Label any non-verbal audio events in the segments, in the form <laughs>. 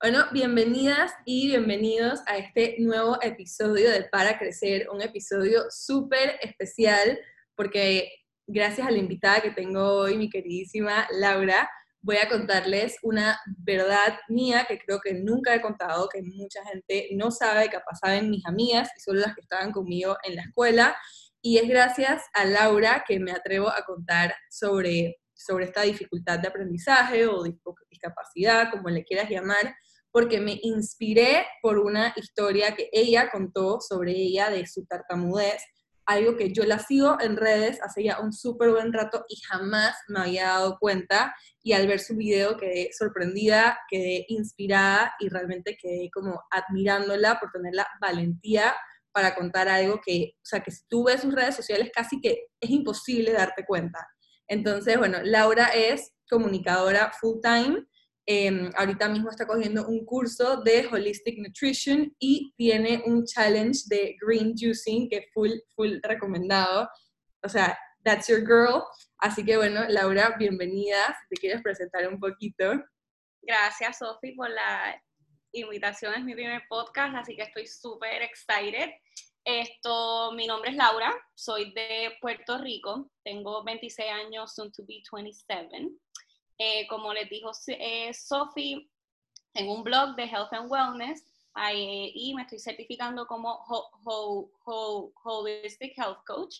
Bueno, bienvenidas y bienvenidos a este nuevo episodio de Para Crecer, un episodio súper especial porque gracias a la invitada que tengo hoy, mi queridísima Laura, voy a contarles una verdad mía que creo que nunca he contado, que mucha gente no sabe, capaz saben mis amigas y solo las que estaban conmigo en la escuela. Y es gracias a Laura que me atrevo a contar sobre, sobre esta dificultad de aprendizaje o discapacidad, como le quieras llamar, porque me inspiré por una historia que ella contó sobre ella de su tartamudez, algo que yo la sigo en redes hace ya un súper buen rato y jamás me había dado cuenta y al ver su video quedé sorprendida, quedé inspirada y realmente quedé como admirándola por tener la valentía para contar algo que, o sea, que si tú ves sus redes sociales casi que es imposible darte cuenta. Entonces, bueno, Laura es comunicadora full time Em, ahorita mismo está cogiendo un curso de Holistic Nutrition y tiene un challenge de Green Juicing que full, full recomendado. O sea, that's your girl. Así que bueno, Laura, bienvenida. te quieres presentar un poquito. Gracias, Sofi, por la invitación. Es mi primer podcast, así que estoy súper excited. Esto, mi nombre es Laura, soy de Puerto Rico, tengo 26 años, soon to be 27. Eh, como les dijo eh, Sophie, en un blog de Health and Wellness y me estoy certificando como Holistic Health Coach.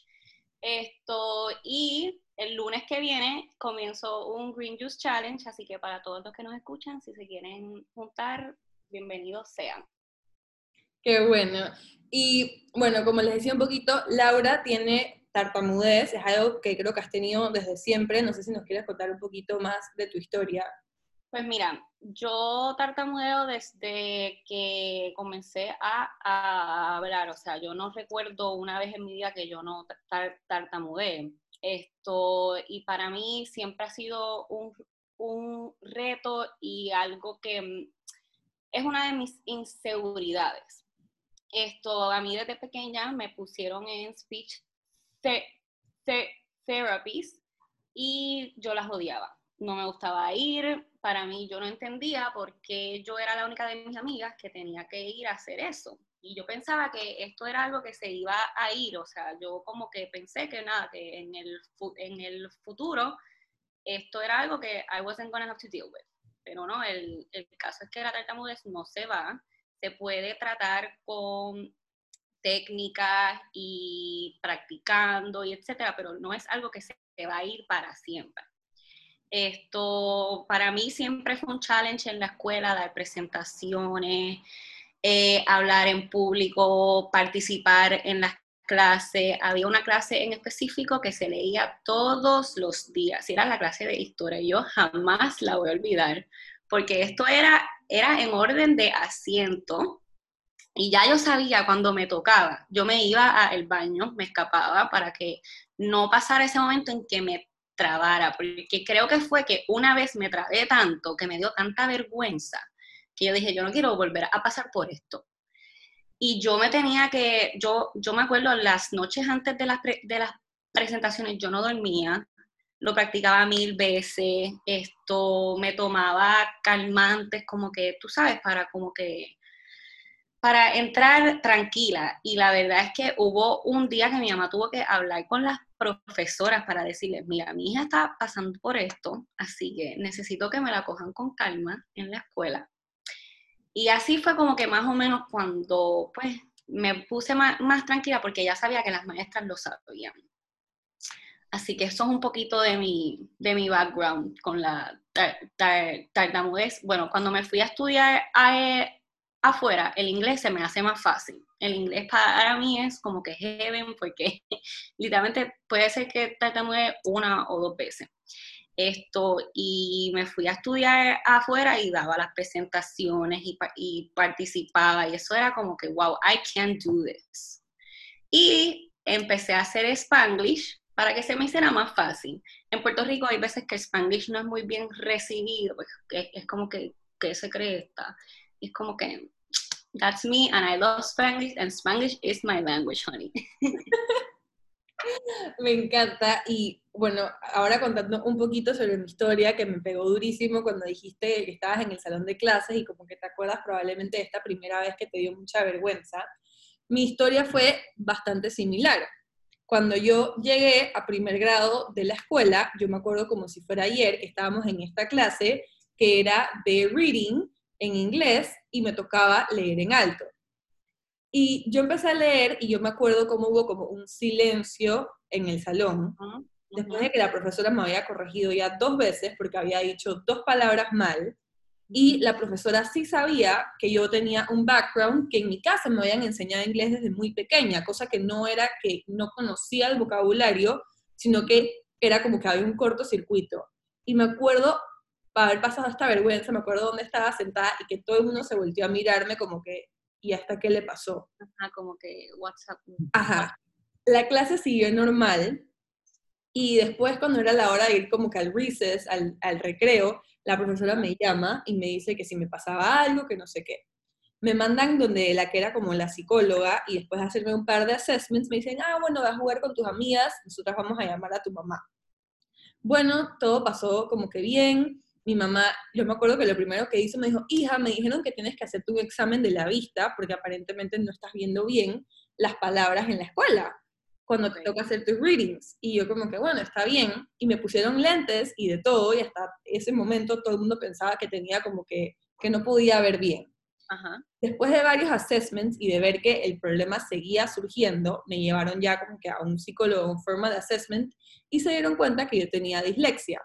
Esto, y el lunes que viene comienzo un Green Juice Challenge, así que para todos los que nos escuchan, si se quieren juntar, bienvenidos sean. Qué bueno. Y bueno, como les decía un poquito, Laura tiene tartamudez es algo que creo que has tenido desde siempre. No sé si nos quieres contar un poquito más de tu historia. Pues mira, yo tartamudeo desde que comencé a, hablar, o sea, yo no recuerdo una vez en mi vida que yo no tartamudeé. Esto, y para mí siempre ha sido un, un reto y algo que mm, es una de mis inseguridades. Esto, a mí desde pequeña me pusieron en speech therapies y yo las odiaba. No me gustaba ir, para mí yo no entendía por qué yo era la única de mis amigas que tenía que ir a hacer eso. Y yo pensaba que esto era algo que se iba a ir, o sea, yo como que pensé que nada, que en el, en el futuro esto era algo que I wasn't to have to deal with. Pero no, el, el caso es que la tartamudez no se va, se puede tratar con técnicas y practicando y etcétera, pero no es algo que se va a ir para siempre. Esto para mí siempre fue un challenge en la escuela, dar presentaciones, eh, hablar en público, participar en las clases. Había una clase en específico que se leía todos los días, era la clase de historia. Yo jamás la voy a olvidar, porque esto era, era en orden de asiento, y ya yo sabía cuando me tocaba, yo me iba al baño, me escapaba para que no pasara ese momento en que me trabara, porque creo que fue que una vez me trabé tanto, que me dio tanta vergüenza, que yo dije, yo no quiero volver a pasar por esto. Y yo me tenía que, yo, yo me acuerdo las noches antes de las, de las presentaciones, yo no dormía, lo practicaba mil veces, esto me tomaba calmantes, como que, tú sabes, para como que para entrar tranquila. Y la verdad es que hubo un día que mi mamá tuvo que hablar con las profesoras para decirles, mira, mi hija está pasando por esto, así que necesito que me la cojan con calma en la escuela. Y así fue como que más o menos cuando pues me puse más, tranquila porque ya sabía que las maestras lo sabían. Así que eso es un poquito de mi, de mi background con la tartamudez. Bueno, cuando me fui a estudiar a, afuera, el inglés se me hace más fácil. El inglés para mí es como que heaven porque <laughs> literalmente puede ser que tartamudee una o dos veces. Esto, y me fui a estudiar afuera y daba las presentaciones y, y participaba y eso era como que, wow, I can do this. Y empecé a hacer Spanglish para que se me hiciera más fácil. En Puerto Rico hay veces que el Spanglish no es muy bien recibido, pues, es, como que, ¿qué se cree esta? es como que, that's me and I love Spanglish and Spanglish is my language, honey. <laughs> Me encanta. Y bueno, ahora contando un poquito sobre mi historia, que me pegó durísimo cuando dijiste que estabas en el salón de clases y como que te acuerdas probablemente de esta primera vez que te dio mucha vergüenza. Mi historia fue bastante similar. Cuando yo llegué a primer grado de la escuela, yo me acuerdo como si fuera ayer que estábamos en esta clase que era de reading en inglés y me tocaba leer en alto. Y yo empecé a leer y yo me acuerdo cómo hubo como un silencio en el salón, después de que la profesora me había corregido ya dos veces porque había dicho dos palabras mal, y la profesora sí sabía que yo tenía un background que en mi casa me habían enseñado inglés desde muy pequeña, cosa que no era que no conocía el vocabulario, sino que era como que había un cortocircuito. Y me acuerdo, para haber pasado esta vergüenza, me acuerdo dónde estaba sentada y que todo el mundo se volteó a mirarme como que, y hasta qué le pasó. Ajá, como que WhatsApp. Ajá. La clase siguió normal y después cuando era la hora de ir como que al recess, al, al recreo, la profesora me llama y me dice que si me pasaba algo, que no sé qué. Me mandan donde la que era como la psicóloga y después de hacerme un par de assessments me dicen, ah, bueno, vas a jugar con tus amigas, nosotras vamos a llamar a tu mamá. Bueno, todo pasó como que bien, mi mamá, yo me acuerdo que lo primero que hizo me dijo, hija, me dijeron que tienes que hacer tu examen de la vista porque aparentemente no estás viendo bien las palabras en la escuela cuando te toca hacer tus readings. Y yo como que, bueno, está bien. Y me pusieron lentes y de todo, y hasta ese momento todo el mundo pensaba que tenía como que, que no podía ver bien. Ajá. Después de varios assessments y de ver que el problema seguía surgiendo, me llevaron ya como que a un psicólogo en forma de assessment y se dieron cuenta que yo tenía dislexia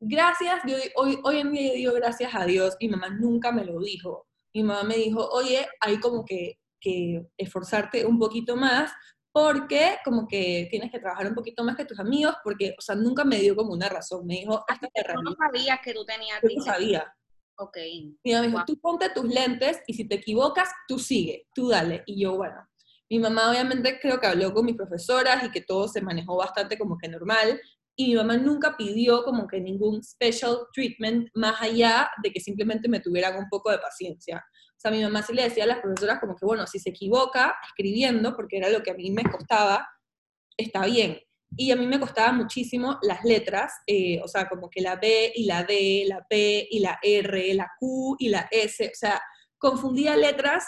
gracias, hoy, hoy en día yo digo gracias a Dios, mi mamá nunca me lo dijo. Mi mamá me dijo, oye, hay como que, que esforzarte un poquito más porque como que tienes que trabajar un poquito más que tus amigos, porque, o sea, nunca me dio como una razón. Me dijo, hasta que no sabías que tú tenías Yo no sabía. Ok. Mamá me dijo, tú ponte tus lentes y si te equivocas, tú sigue, tú dale. Y yo, bueno, mi mamá obviamente creo que habló con mis profesoras y que todo se manejó bastante como que normal, y mi mamá nunca pidió como que ningún special treatment más allá de que simplemente me tuvieran un poco de paciencia. O sea, mi mamá sí le decía a las profesoras como que, bueno, si se equivoca escribiendo, porque era lo que a mí me costaba, está bien. Y a mí me costaba muchísimo las letras, eh, o sea, como que la B y la D, la P y la R, la Q y la S, o sea, confundía letras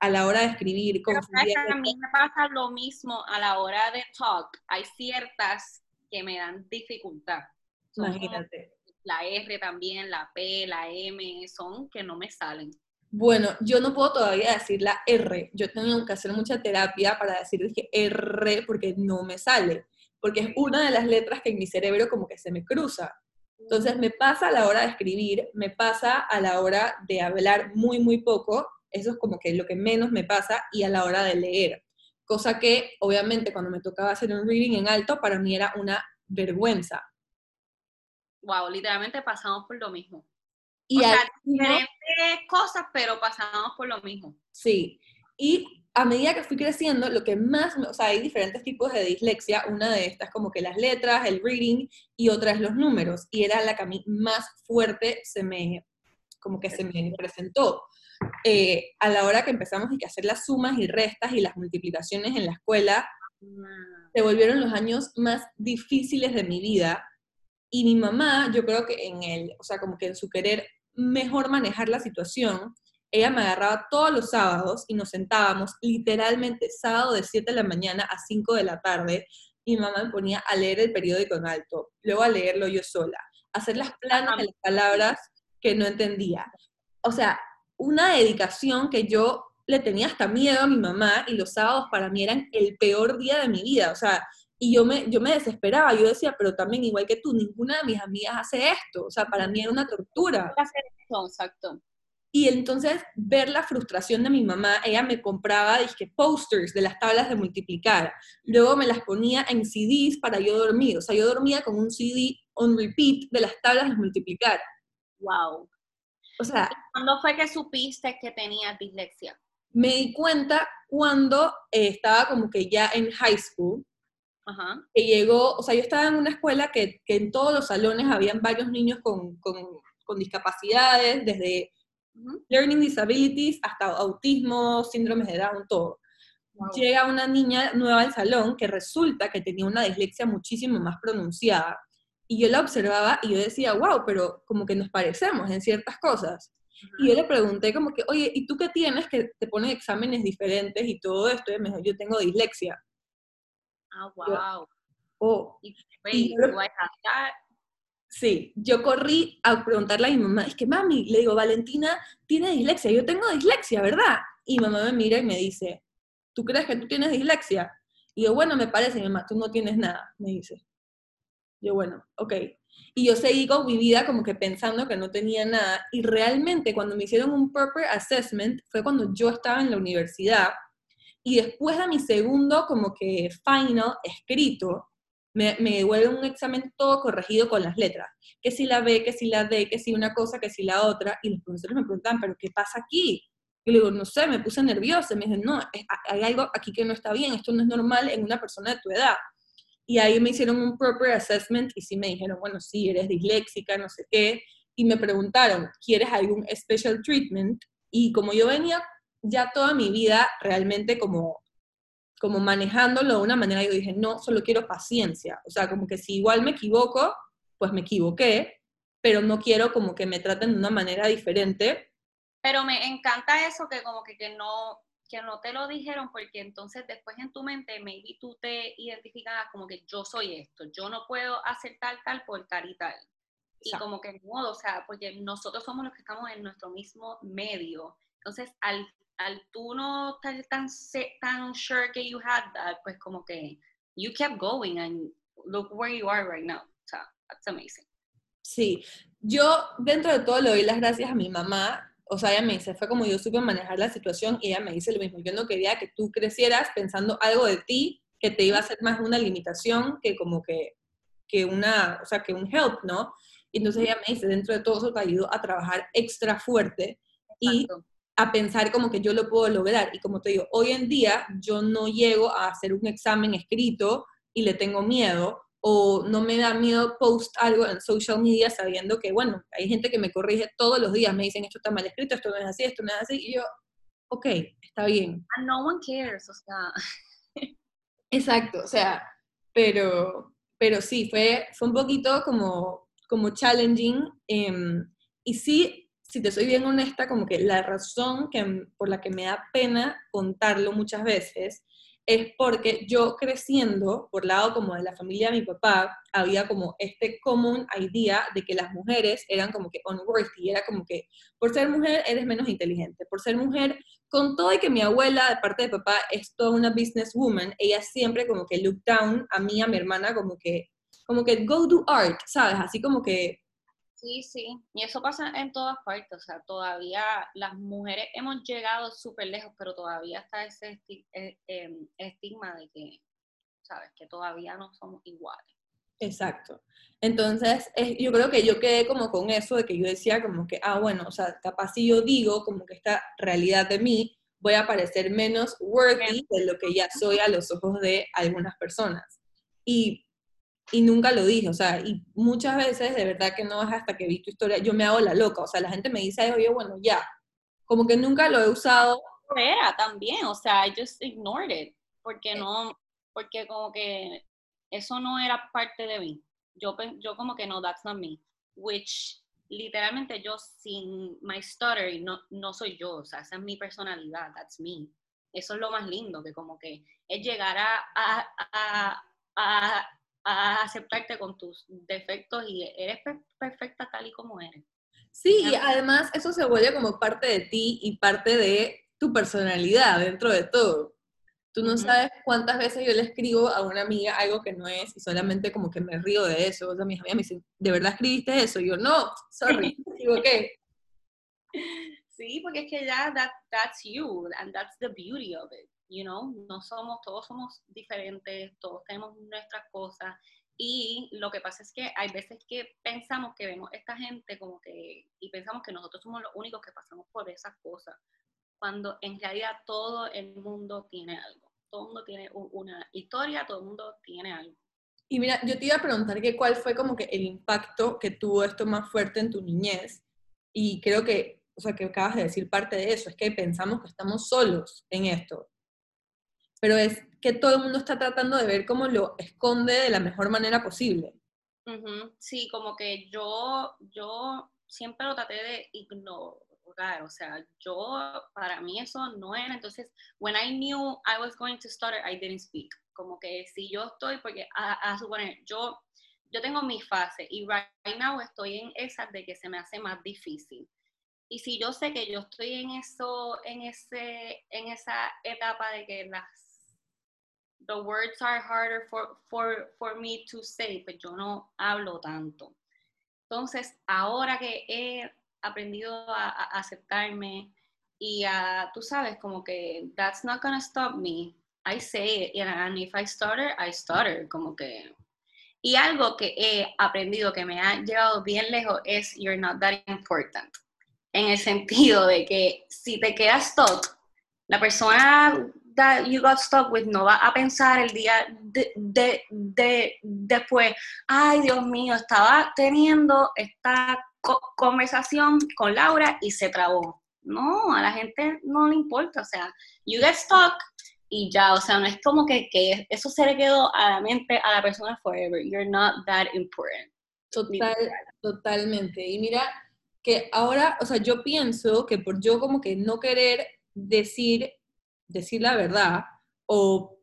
a la hora de escribir. Confundía a mí me pasa lo mismo a la hora de talk. Hay ciertas que me dan dificultad. Imagínate. La R también, la P, la M, son que no me salen. Bueno, yo no puedo todavía decir la R. Yo tengo que hacer mucha terapia para decir que R porque no me sale. Porque es una de las letras que en mi cerebro como que se me cruza. Entonces me pasa a la hora de escribir, me pasa a la hora de hablar muy, muy poco. Eso es como que lo que menos me pasa y a la hora de leer cosa que obviamente cuando me tocaba hacer un reading en alto, para mí era una vergüenza. Wow, literalmente pasamos por lo mismo. Y o sea, diferentes cosas, pero pasamos por lo mismo. Sí, y a medida que fui creciendo, lo que más, o sea, hay diferentes tipos de dislexia, una de estas como que las letras, el reading, y otra es los números, y era la que a mí más fuerte se me, como que se me presentó. Eh, a la hora que empezamos y que hacer las sumas y restas y las multiplicaciones en la escuela, se volvieron los años más difíciles de mi vida. Y mi mamá, yo creo que en el, o sea, como que en su querer mejor manejar la situación, ella me agarraba todos los sábados y nos sentábamos literalmente sábado de 7 de la mañana a 5 de la tarde. Y mi mamá me ponía a leer el periódico en alto, luego a leerlo yo sola, a hacer las planas de las palabras que no entendía. O sea, una dedicación que yo le tenía hasta miedo a mi mamá y los sábados para mí eran el peor día de mi vida, o sea, y yo me, yo me desesperaba, yo decía, pero también igual que tú, ninguna de mis amigas hace esto, o sea, para mí era una tortura. Exacto. Y entonces ver la frustración de mi mamá, ella me compraba, dije, posters de las tablas de multiplicar, luego me las ponía en CDs para yo dormir, o sea, yo dormía con un CD on repeat de las tablas de multiplicar. Wow. O sea, ¿cuándo fue que supiste que tenía dislexia? Me di cuenta cuando eh, estaba como que ya en high school, Ajá. que llegó, o sea, yo estaba en una escuela que, que en todos los salones habían varios niños con, con, con discapacidades, desde learning disabilities hasta autismo, síndromes de Down, todo. llega una niña nueva al salón que resulta que tenía una dislexia muchísimo más pronunciada. Y yo la observaba y yo decía, wow, pero como que nos parecemos en ciertas cosas. Y yo le pregunté como que, oye, ¿y tú qué tienes que te ponen exámenes diferentes y todo esto? Y me dijo, yo tengo dislexia. Ah, wow. oh. Sí, yo corrí a preguntarle a mi mamá, es que mami, le digo, Valentina tiene dislexia, yo tengo dislexia, ¿verdad? Y mamá me mira y me dice, ¿tú crees que tú tienes dislexia? Y yo, bueno, me parece, mi mamá, tú no tienes nada, me dice. Yo, bueno, ok. Y yo seguí con mi vida como que pensando que no tenía nada. Y realmente cuando me hicieron un proper assessment fue cuando yo estaba en la universidad. Y después de mi segundo como que final escrito, me, me devuelven un examen todo corregido con las letras. Que si la B, que si la D, que si una cosa, que si la otra. Y los profesores me preguntan, ¿pero qué pasa aquí? Y le digo, no sé, me puse nerviosa. Me dicen, no, hay algo aquí que no está bien, esto no es normal en una persona de tu edad. Y ahí me hicieron un proper assessment y sí me dijeron, bueno, sí, eres disléxica, no sé qué. Y me preguntaron, ¿quieres algún special treatment? Y como yo venía ya toda mi vida realmente como, como manejándolo de una manera, yo dije, no, solo quiero paciencia. O sea, como que si igual me equivoco, pues me equivoqué, pero no quiero como que me traten de una manera diferente pero me encanta eso que como que, que no que no te lo dijeron porque entonces después en tu mente maybe tú te identificas como que yo soy esto, yo no puedo hacer tal, tal por tal y tal. Y como que modo, o sea, porque nosotros somos los que estamos en nuestro mismo medio. Entonces, al, al tú no estar tan, tan sure que you had that, pues como que you kept going and look where you are right now. O sea, that's amazing. Sí, yo dentro de todo le doy las gracias a mi mamá o sea, ella me dice, fue como yo supe manejar la situación y ella me dice lo mismo, yo no quería que tú crecieras pensando algo de ti que te iba a ser más una limitación que como que, que una, o sea, que un help, ¿no? Y entonces ella me dice, dentro de todo eso te ayudó a trabajar extra fuerte y a pensar como que yo lo puedo lograr. Y como te digo, hoy en día yo no llego a hacer un examen escrito y le tengo miedo, o no me da miedo post algo en social media sabiendo que, bueno, hay gente que me corrige todos los días, me dicen esto está mal escrito, esto no es así, esto no es así, y yo, ok, está bien. And no one cares, o sea. <laughs> Exacto, o sea, pero, pero sí, fue, fue un poquito como, como challenging, em, y sí, si te soy bien honesta, como que la razón que, por la que me da pena contarlo muchas veces es porque yo creciendo, por lado como de la familia de mi papá, había como este común idea de que las mujeres eran como que unworthy, era como que por ser mujer eres menos inteligente, por ser mujer, con todo y que mi abuela de parte de papá es toda una businesswoman, ella siempre como que look down a mí, a mi hermana, como que, como que go do art, ¿sabes? Así como que Sí, sí, y eso pasa en todas partes, o sea, todavía las mujeres hemos llegado súper lejos, pero todavía está ese eh, em, estigma de que, sabes, que todavía no somos iguales. Exacto. Entonces, yo creo que yo quedé como con eso de que yo decía como que, ah, bueno, o sea, capaz si yo digo como que esta realidad de mí, voy a parecer menos worthy de lo que ya soy a los ojos de algunas personas. Y y nunca lo dije, o sea, y muchas veces de verdad que no es hasta que vi tu historia, yo me hago la loca, o sea, la gente me dice, oye, bueno, ya, como que nunca lo he usado. Era también, o sea, I just ignored it, porque no, porque como que eso no era parte de mí. Yo, yo como que no, that's not me, which literalmente yo sin my stutter no, no soy yo, o sea, esa es mi personalidad, that's me. Eso es lo más lindo, que como que es llegar a, a, a a aceptarte con tus defectos y eres perfecta tal y como eres. Sí, y además eso se vuelve como parte de ti y parte de tu personalidad dentro de todo. Tú no sabes cuántas veces yo le escribo a una amiga algo que no es y solamente como que me río de eso. O sea, mis amigas me dicen, ¿de verdad escribiste eso? Y yo, no, sorry, me equivoqué. <laughs> Sí, porque es que ya that, that's you and that's the beauty of it you know, no somos, todos somos diferentes, todos tenemos nuestras cosas. Y lo que pasa es que hay veces que pensamos que vemos esta gente como que, y pensamos que nosotros somos los únicos que pasamos por esas cosas, cuando en realidad todo el mundo tiene algo, todo el mundo tiene una historia, todo el mundo tiene algo. Y mira, yo te iba a preguntar que cuál fue como que el impacto que tuvo esto más fuerte en tu niñez, y creo que, o sea, que acabas de decir parte de eso, es que pensamos que estamos solos en esto, pero es que todo el mundo está tratando de ver cómo lo esconde de la mejor manera posible. Sí, como que yo, yo siempre lo traté de ignorar, o sea, yo, para mí eso no era, entonces, when I knew I was going to stutter, I didn't speak, como que si yo estoy, porque a, suponer, yo, yo tengo mi fase y right now estoy en esa de que se me hace más difícil. Y si yo sé que yo estoy en eso, en ese, en esa etapa de que las the words are harder for, for, for me to say, pues yo no hablo tanto. Entonces, ahora que he aprendido a, aceptarme y a, tú sabes, como que that's not gonna stop me, I say it, and if I stutter, I stutter, como que... Y algo que he aprendido que me ha llevado bien lejos es you're not that important. En el sentido de que si te quedas stuck, la persona that you got stuck with no va a pensar el día de, de, después, ay Dios mío, estaba teniendo esta conversación con Laura y se trabó. No, a la gente no le importa, o sea, you get stuck y ya, o sea, no es como que, que eso se le quedó a la mente a la persona forever. You're not that important. Total, totalmente. Y mira que ahora, o sea, yo pienso que por yo como que no querer decir decir la verdad, o,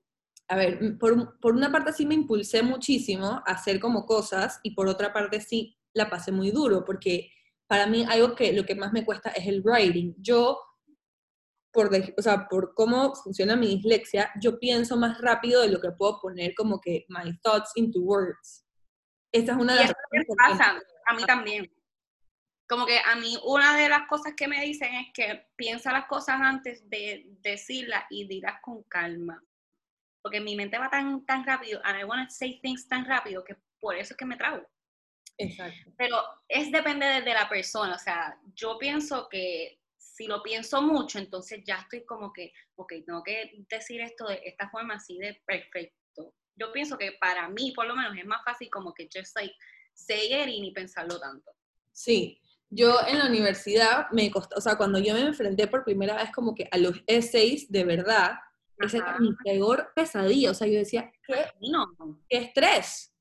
a ver, por, por, una parte sí me impulsé muchísimo a hacer como cosas, y por otra parte sí la pasé muy duro, porque para mí algo que lo que más me cuesta es el writing. Yo, por, o sea, por cómo funciona mi dislexia, yo pienso más rápido de lo que puedo poner como que my thoughts into words. Esta es una de las cosas pasa, a mí también como que a mí una de las cosas que me dicen es que piensa las cosas antes de decirlas y dirás con calma. Porque mi mente va tan, tan rápido, and I want to say things tan rápido, que por eso es que me trago. Exacto. Pero es depende de, la persona, o sea, yo pienso que si lo pienso mucho, entonces ya estoy como que, ok, tengo que decir esto de esta forma así de perfecto. Yo pienso que para mí, por lo menos, es más fácil como que just like say it y ni pensarlo tanto. Sí, yo en la universidad me costó, o sea, cuando yo me enfrenté por primera vez como que a los essays de verdad, ese era mi peor pesadilla, o sea, yo decía, ¿qué, ¿qué estrés?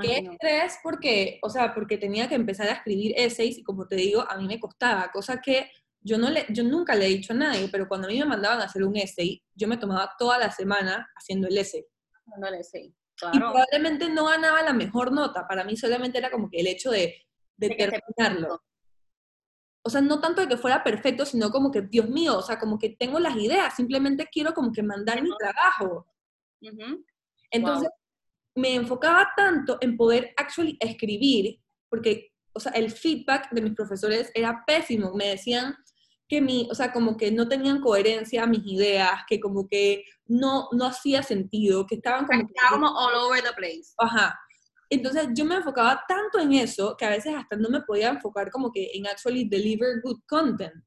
¿Qué estrés? Porque, o sea, porque tenía que empezar a escribir essays y como te digo, a mí me costaba, cosa que yo, no le, yo nunca le he dicho a nadie, pero cuando a mí me mandaban a hacer un essay, yo me tomaba toda la semana haciendo el essay. el essay. Y probablemente no ganaba la mejor nota, para mí solamente era como que el hecho de, de terminarlo o sea, no tanto de que fuera perfecto, sino como que, Dios mío, o sea, como que tengo las ideas, simplemente quiero como que mandar mi trabajo. Entonces, me enfocaba tanto en poder actually escribir, porque, o sea, el feedback de mis profesores era pésimo, me decían que mi, o sea, como que no tenían coherencia mis ideas, que como que no, no hacía sentido, que estaban como... Estaba como all over the place. Ajá. Entonces yo me enfocaba tanto en eso que a veces hasta no me podía enfocar como que en actually deliver good content.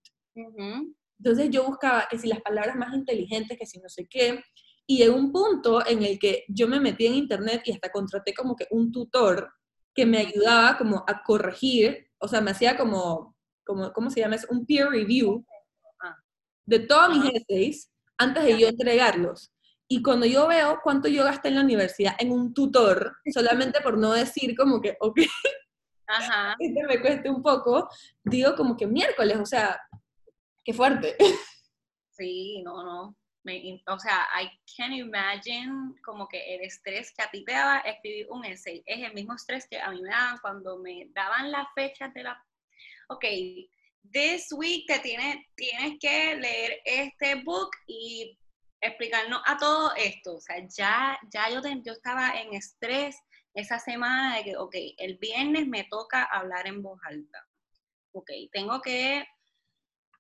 Entonces yo buscaba que si las palabras más inteligentes, que si no sé qué, y en un punto en el que yo me metí en internet y hasta contraté como que un tutor que me ayudaba como a corregir, o sea, me hacía como, como ¿cómo se llama? Es un peer review ah. de todos mis essays antes de yo entregarlos. Y cuando yo veo cuánto yo gasté en la universidad en un tutor, <laughs> solamente por no decir como que, ok, Ajá. <laughs> que me cueste un poco, digo como que miércoles, o sea, qué fuerte. <laughs> Sí, no, no. o sea, I can imagine como que el estrés que a ti te daba escribir un essay es el mismo estrés que a mí me daban cuando me daban las fechas de la... Ok, this week te tienes, tienes que leer este book y explicarnos a todo esto. O sea, ya, ya yo, yo estaba en estrés esa semana de que, ok, el viernes me toca hablar en voz alta. Ok, tengo que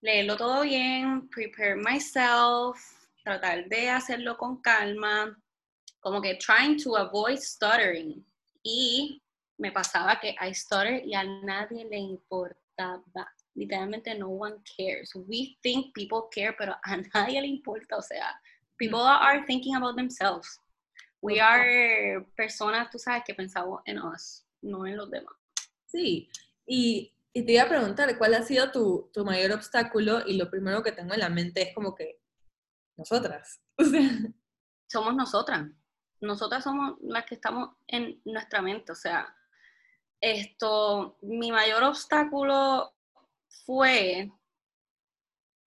leerlo todo bien, prepare myself, tratar de hacerlo con calma, como que trying to avoid stuttering. Y me pasaba que I stutter y a nadie le importaba. Literalmente no one cares. We think people care, pero a <laughs> nadie le importa. O sea, people are thinking about themselves. We are personas, tú sabes, que pensamos en us, no en los demás. Sí, y, y te iba a preguntar, ¿cuál ha sido tu, tu, mayor obstáculo? Y lo primero que tengo en la mente es como que nosotras. <laughs> somos nosotras. Nosotras somos las que estamos en nuestra mente. O sea, esto, mi mayor obstáculo fue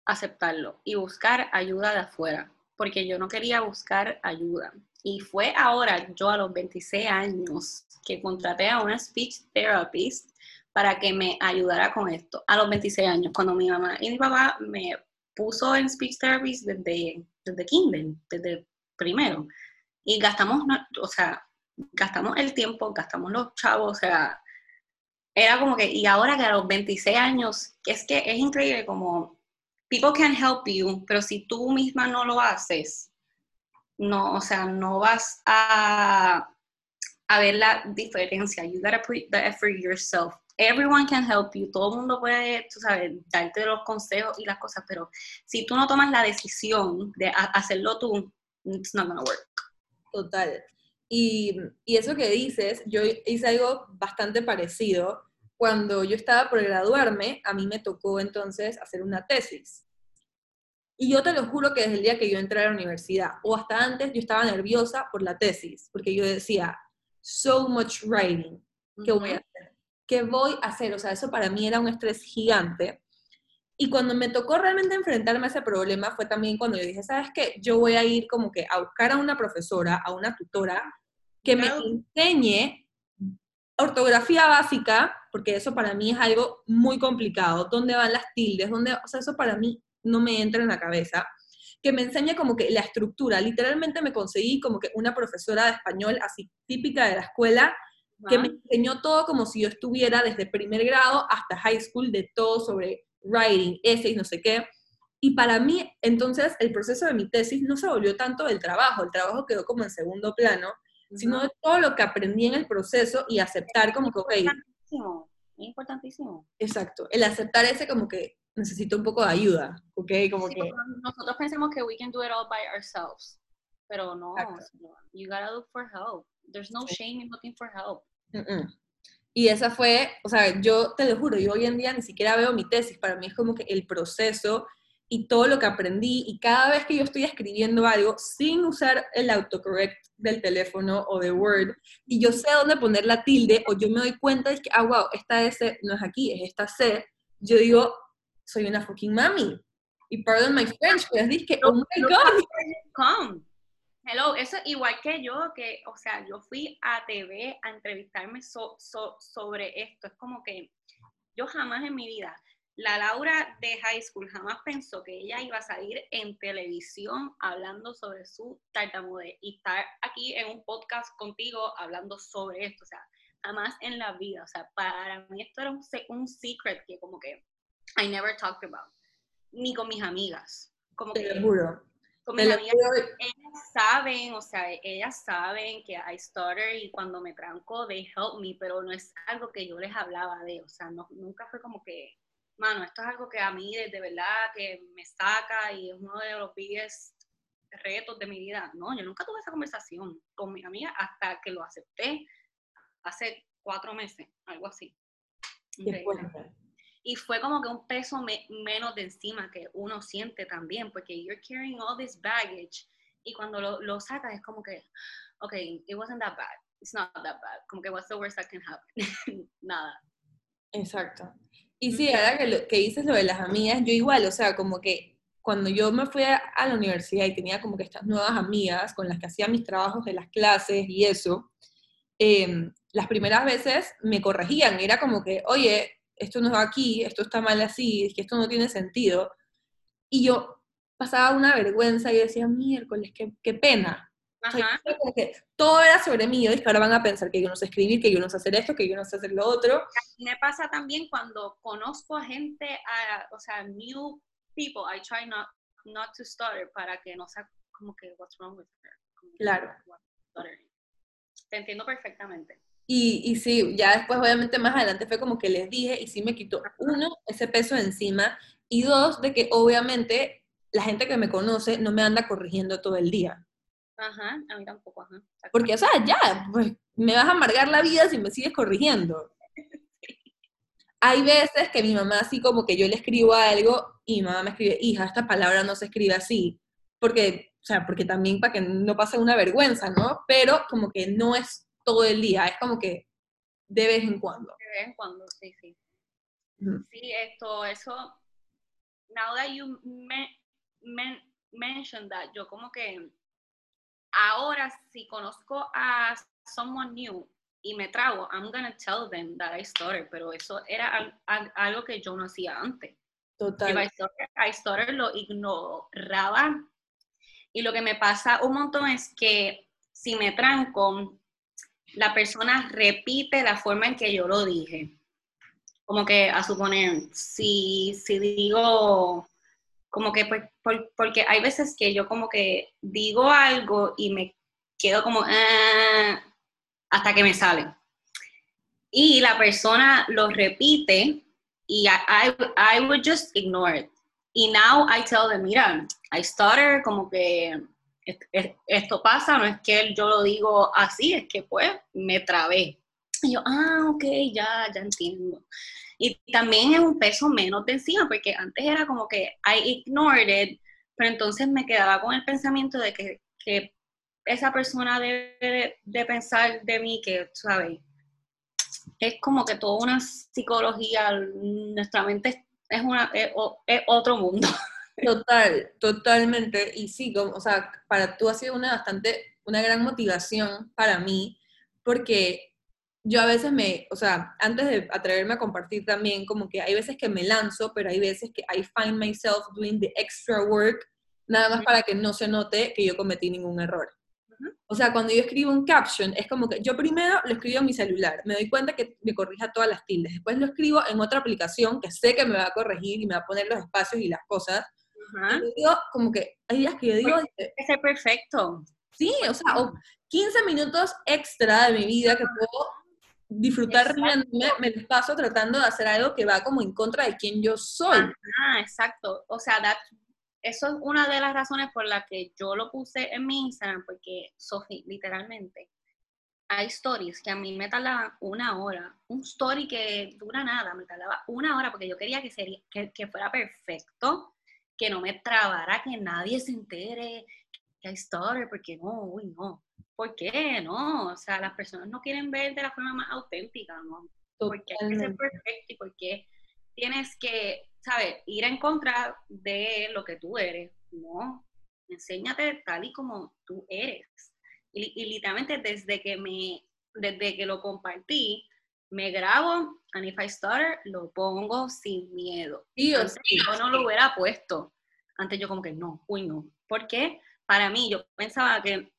aceptarlo y buscar ayuda de afuera, porque yo no quería buscar ayuda. Y fue ahora, yo a los 26 años, que contraté a una speech therapist para que me ayudara con esto. A los 26 años, cuando mi mamá y mi papá me puso en speech therapy desde, desde Kindle, desde primero. Y gastamos, o sea, gastamos el tiempo, gastamos los chavos, o sea, era como que, y ahora que a los 26 años, es que es increíble como, people can help you, pero si tú misma no lo haces, no, o sea, no vas a, a ver la diferencia. You gotta put the effort yourself. Everyone can help you. Todo el mundo puede, tú sabes, darte los consejos y las cosas, pero si tú no tomas la decisión de hacerlo tú, it's not gonna work. Total. Y, y eso que dices, yo hice algo bastante parecido. Cuando yo estaba por graduarme, a mí me tocó entonces hacer una tesis. Y yo te lo juro que desde el día que yo entré a la universidad, o hasta antes, yo estaba nerviosa por la tesis, porque yo decía, so much writing, ¿qué voy a hacer? ¿Qué voy a hacer? O sea, eso para mí era un estrés gigante. Y cuando me tocó realmente enfrentarme a ese problema fue también cuando yo dije, ¿sabes qué? Yo voy a ir como que a buscar a una profesora, a una tutora, que me enseñe ortografía básica, porque eso para mí es algo muy complicado. ¿Dónde van las tildes? ¿Dónde? O sea, eso para mí no me entra en la cabeza, que me enseña como que la estructura. Literalmente me conseguí como que una profesora de español así típica de la escuela, que me enseñó todo como si yo estuviera desde primer grado hasta high school de todo sobre writing, essays, no sé qué. Y para mí, entonces, el proceso de mi tesis no se volvió tanto del trabajo, el trabajo quedó como en segundo plano, sino de todo lo que aprendí en el proceso y aceptar como que, ok. Importantísimo, importantísimo. Exacto, el aceptar ese como que necesito un poco de ayuda, ¿ok? Como que... Nosotros pensamos que we can do it all by ourselves, pero no, you gotta look for help. There's no shame in looking for help. Y esa fue, o sea, yo te lo juro, yo hoy en día ni siquiera veo mi tesis, para mí es como que el proceso y todo lo que aprendí y cada vez que yo estoy escribiendo algo sin usar el autocorrect del teléfono o de Word y yo sé dónde poner la tilde o yo me doy cuenta de que, ah, wow, esta S no es aquí, es esta C, yo digo, soy una fucking mami. Y pardon my French, pero es que, oh my God. Come. Hello, eso igual que yo, que, o sea, yo fui a TV a entrevistarme sobre esto. Es como que yo jamás en mi vida, la Laura de high school jamás pensó que ella iba a salir en televisión hablando sobre su tartamudez y estar aquí en un podcast contigo hablando sobre esto. O sea, jamás en la vida. O sea, para mí esto era un, un secret que como que I never talked about. Ni con mis amigas. Como Te lo juro. Con mis amigas, ellas saben, o sea, ellas saben que I stutter y cuando me tranco, they help me, pero no es algo que yo les hablaba de, o sea, no, nunca fue como que, mano, esto es algo que a mí de, verdad que me saca y es uno de los biggest retos de mi vida. No, yo nunca tuve esa conversación con mi amiga hasta que lo acepté hace cuatro meses, algo así. Y fue como que un peso menos de encima que uno siente también, porque you're carrying all this baggage y cuando lo, lo sacas es como que, ok, it wasn't that bad, it's not that bad, como que what's the worst that can happen, <laughs> nada. Exacto. Y sí, ahora que, que dices lo de las amigas, yo igual, o sea, como que cuando yo me fui a, la universidad y tenía como que estas nuevas amigas con las que hacía mis trabajos de las clases y eso, em, las primeras veces me corregían, era como que, oye, esto no va aquí, esto está mal así, es que esto no tiene sentido. Y yo pasaba una vergüenza y decía, miércoles, qué, qué pena. Todo era sobre mí, y ahora van a pensar que yo no sé escribir, que yo no sé hacer esto, que yo no sé hacer lo otro. Me pasa también cuando conozco a gente, o sea, new people, I try not, not to stutter para que no sea como que what's wrong with her. Claro. Te entiendo perfectamente. Y, y, sí, ya después obviamente más adelante fue como que les dije y sí me quitó, uno, ese peso de encima y dos, de que obviamente la gente que me conoce no me anda corrigiendo todo el día. Ajá, a mí tampoco, ajá. Porque, o sea, ya, pues me vas a amargar la vida si me sigues corrigiendo. <laughs> Hay veces que mi mamá así como que yo le escribo algo y mi mamá me escribe, hija, esta palabra no se escribe así. Porque o sea, porque también para que no pase una vergüenza, ¿no? Pero como que no es todo el día, es como que de vez en cuando. De vez en cuando, sí, sí. Sí, esto, eso, now that you mentioned that, yo como que ahora si conozco a someone new y me trago, I'm gonna tell them that I started, pero eso era algo que yo no hacía antes. Total. I started, lo ignoraba. Y lo que me pasa un montón es que si me tranco, la persona repite la forma en que yo lo dije. Como que a suponer, si, si digo, como que, pues, porque hay veces que yo como que digo algo y me quedo como, ah", hasta que me sale. Y la persona lo repite y I, I, would just ignore it. Y now I tell them, mira, I stutter, como que esto pasa, no es que yo lo digo así, es que pues me trabé. Y yo, ah, ok, ya, ya entiendo. Y también es un peso menos de encima, porque antes era como que I ignored it, pero entonces me quedaba con el pensamiento de que, que esa persona debe de, pensar de mí que, ¿sabes? Es como que toda una psicología, nuestra mente es, una, es, otro mundo. <laughs> Total, totalmente. Y sí, o sea, para tú ha sido una bastante, una gran motivación para mí, porque yo a veces me, o sea, antes de atreverme a compartir también, como que hay veces que me lanzo, pero hay veces que I find myself doing the extra work, nada más para que no se note que yo cometí ningún error. O sea, cuando yo escribo un caption, es como que yo primero lo escribo en mi celular, me doy cuenta que me corrija todas las tildes, después lo escribo en otra aplicación que sé que me va a corregir y me va a poner los espacios y las cosas. Y digo, como que hay días que yo digo... Es perfecto. Sí, o sea, 15 minutos extra de mi vida que puedo disfrutar riéndome, me paso tratando de hacer algo que va como en contra de quien yo soy. Ah, exacto. O sea, eso es una de las razones por las que yo lo puse en mi Instagram, porque, Sofi, literalmente, hay stories que a mí me tardaban una hora. Un story que dura nada, me tardaba una hora porque yo quería que, sería, que, fuera perfecto, que no me trabara, que nadie se entere que hay story, porque no, uy, no. ¿Por qué? No, o sea, las personas no quieren ver de la forma más auténtica, ¿no? Porque hay que ser perfecto y porque tienes que ¿sabes? Ir en contra de lo que tú eres, no. Enséñate tal y como tú eres. Y, literalmente desde que me, desde que lo compartí, me grabo, and if I stutter, lo pongo sin miedo. Sí, o yo no lo hubiera puesto. Antes yo como que no, uy no. ¿Por qué? Para mí, yo pensaba que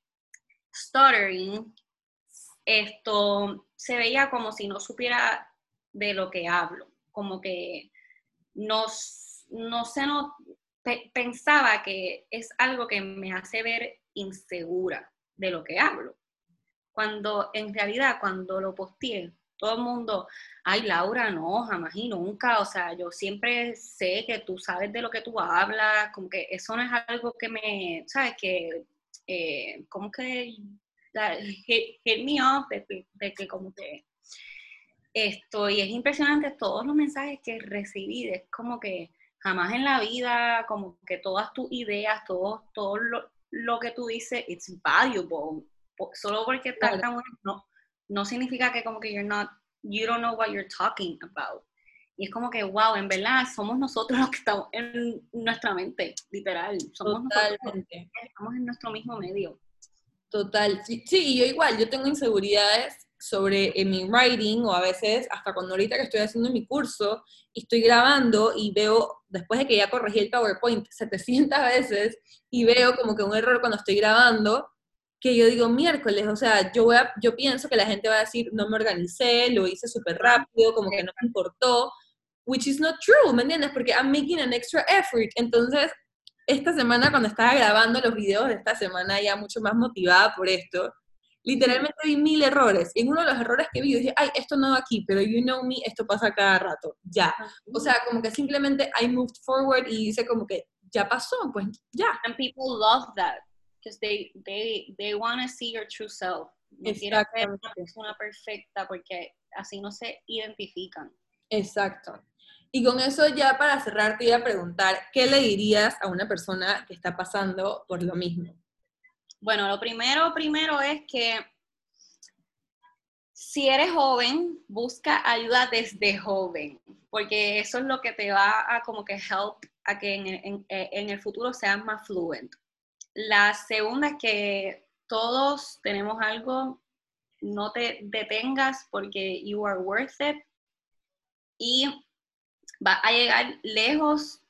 stuttering, esto se veía como si no supiera de lo que hablo. Como que no, no sé, no, pensaba que es algo que me hace ver insegura de lo que hablo. Cuando en realidad, cuando lo posteé, todo el mundo, ay Laura, no, jamás y nunca, o sea, yo siempre sé que tú sabes de lo que tú hablas, como que eso no es algo que me, ¿sabes? Que, eh, como que, hit, me off, de, de, que como que esto, y es impresionante todos los mensajes que recibí, es como que jamás en la vida, como que todas tus ideas, todo, todo lo, que tú dices, it's valuable. Solo porque tan no, no significa que como que you're not, you don't know what you're talking about. Y es como que, wow, en verdad somos nosotros los que estamos en nuestra mente, literal. Somos nosotros estamos en nuestro mismo medio. Total. Sí, sí, yo igual, yo tengo inseguridades sobre en mi writing o a veces hasta cuando ahorita que estoy haciendo mi curso y estoy grabando y veo, después de que ya corregí el PowerPoint 700 veces y veo como que un error cuando estoy grabando, que yo digo miércoles, o sea, yo, voy a, yo pienso que la gente va a decir, no me organicé, lo hice súper rápido, como que no me importó, which is not true, ¿me entiendes? Porque I'm making an extra effort. Entonces, esta semana cuando estaba grabando los videos de esta semana ya mucho más motivada por esto, literalmente vi mil errores. Y en uno de los errores que vi, yo dije, ay, esto no va aquí, pero you know me, esto pasa cada rato, ya. O sea, como que simplemente I moved forward y dice como que ya pasó, pues ya. And people love that, because they, they, they want to see your true self. No quieren ser una persona perfecta porque así no se identifican. Exacto. Y con eso ya para cerrar te iba a preguntar, ¿qué le dirías a una persona que está pasando por lo mismo? Bueno, lo primero, primero es que si eres joven, busca ayuda desde joven, porque eso es lo que te va a como que help a que en, en el futuro seas más fluent. La segunda es que todos tenemos algo, no te detengas porque you are worth it y va a llegar lejos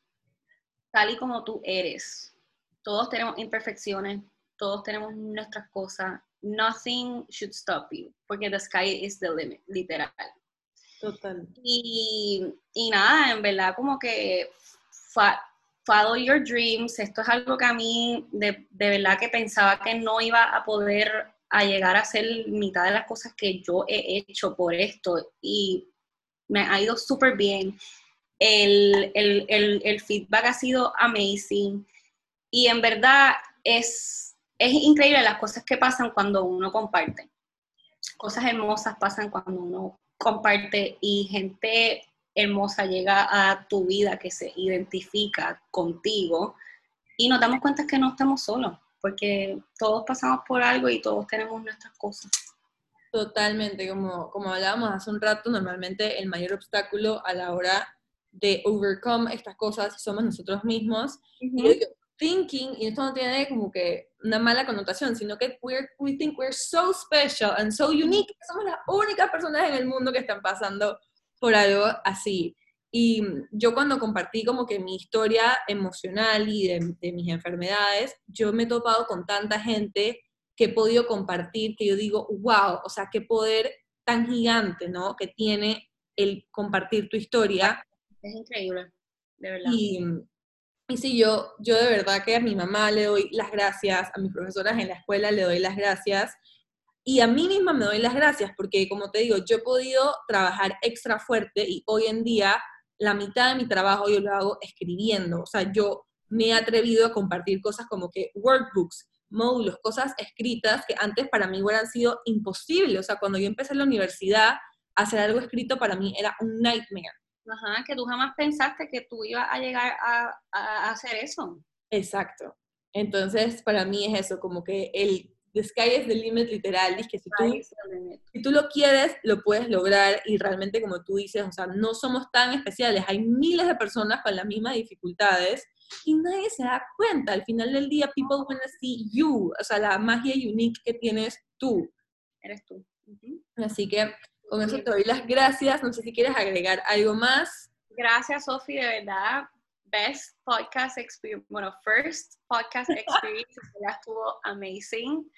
tal y como tú eres. Todos tenemos imperfecciones, todos tenemos nuestras cosas. Nothing should stop you, porque the sky is the limit, literal. Total. Y, y nada, en verdad, como que follow your dreams. Esto es algo que a mí, de, de verdad, que pensaba que no iba a poder a llegar a hacer mitad de las cosas que yo he hecho por esto. Y me ha ido súper bien. El, el, el, el, feedback ha sido amazing y en verdad es, es increíble las cosas que pasan cuando uno comparte. Cosas hermosas pasan cuando uno comparte y gente hermosa llega a tu vida que se identifica contigo y nos damos cuenta que no estamos solos, porque todos pasamos por algo y todos tenemos nuestras cosas. Totalmente, como, como hablábamos hace un rato, normalmente el mayor obstáculo a la hora de overcome estas cosas somos nosotros mismos. Y thinking, y esto no tiene como que una mala connotación, sino que we think we're so special and so unique, somos las únicas personas en el mundo que están pasando por algo así. Y yo cuando compartí como que mi historia emocional y de, de mis enfermedades, yo me he topado con tanta gente que he podido compartir, que yo digo, wow, o sea, qué poder tan gigante, ¿no? Que tiene el compartir tu historia. Es increíble, de verdad. Y, y sí, yo, yo de verdad que a mi mamá le doy las gracias, a mis profesoras en la escuela le doy las gracias, y a mí misma me doy las gracias, porque como te digo, yo he podido trabajar extra fuerte y hoy en día la mitad de mi trabajo yo lo hago escribiendo, o sea, yo me he atrevido a compartir cosas como que workbooks, módulos, cosas escritas que antes para mí hubieran sido imposibles. O sea, cuando yo empecé la universidad, hacer algo escrito para mí era un nightmare. Ajá, que tú jamás pensaste que tú ibas a llegar a, a hacer eso. Exacto. Entonces, para mí es eso, como que el the sky is the limit literal, es que si tú, si tú lo quieres, lo puedes lograr y realmente como tú dices, o sea, no somos tan especiales, hay miles de personas con las mismas dificultades y nadie se da cuenta. Al final del día, people wanna see you, o sea, la magia unique que tienes tú. Eres tú. Así que con eso te doy las gracias. No sé si quieres agregar algo más. Gracias, Sofi, de verdad. Best podcast experience, bueno, first podcast experience, <laughs> ya estuvo amazing.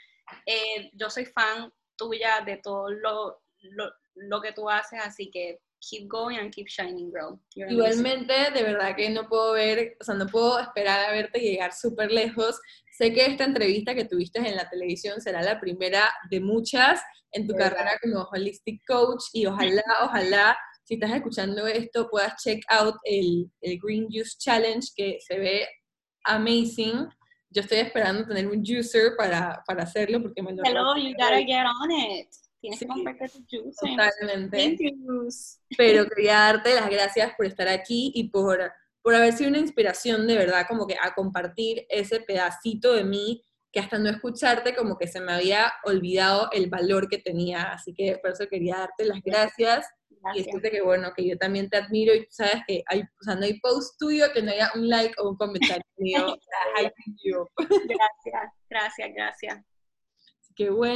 Eh, yo soy fan tuya de todo lo, lo, lo que tú haces, así que keep going and keep shining, girl. Igualmente, de verdad que no puedo ver, o sea, no puedo esperar a verte llegar súper lejos. Sé que esta entrevista que tuviste en la televisión será la primera de muchas en tu carrera como holistic coach y ojalá, ojalá, si estás escuchando esto, puedas check out el, el Green Juice Challenge que se ve amazing. Yo estoy esperando tener un juicer para, para hacerlo porque me lo... Hello, you gotta get on it. Tienes que comprarte tu juice. Totalmente. Pero quería darte las gracias por estar aquí y por, por haber sido una inspiración de verdad, como que a compartir ese pedacito de mí que hasta no escucharte como que se me había olvidado el valor que tenía. Así que por eso quería darte las gracias. Y decirte que bueno, que yo también te admiro y tú sabes que hay, o sea, no hay post tuyo que no haya un like o un comentario mío. <laughs> Gracias, gracias, gracias. Así que bueno.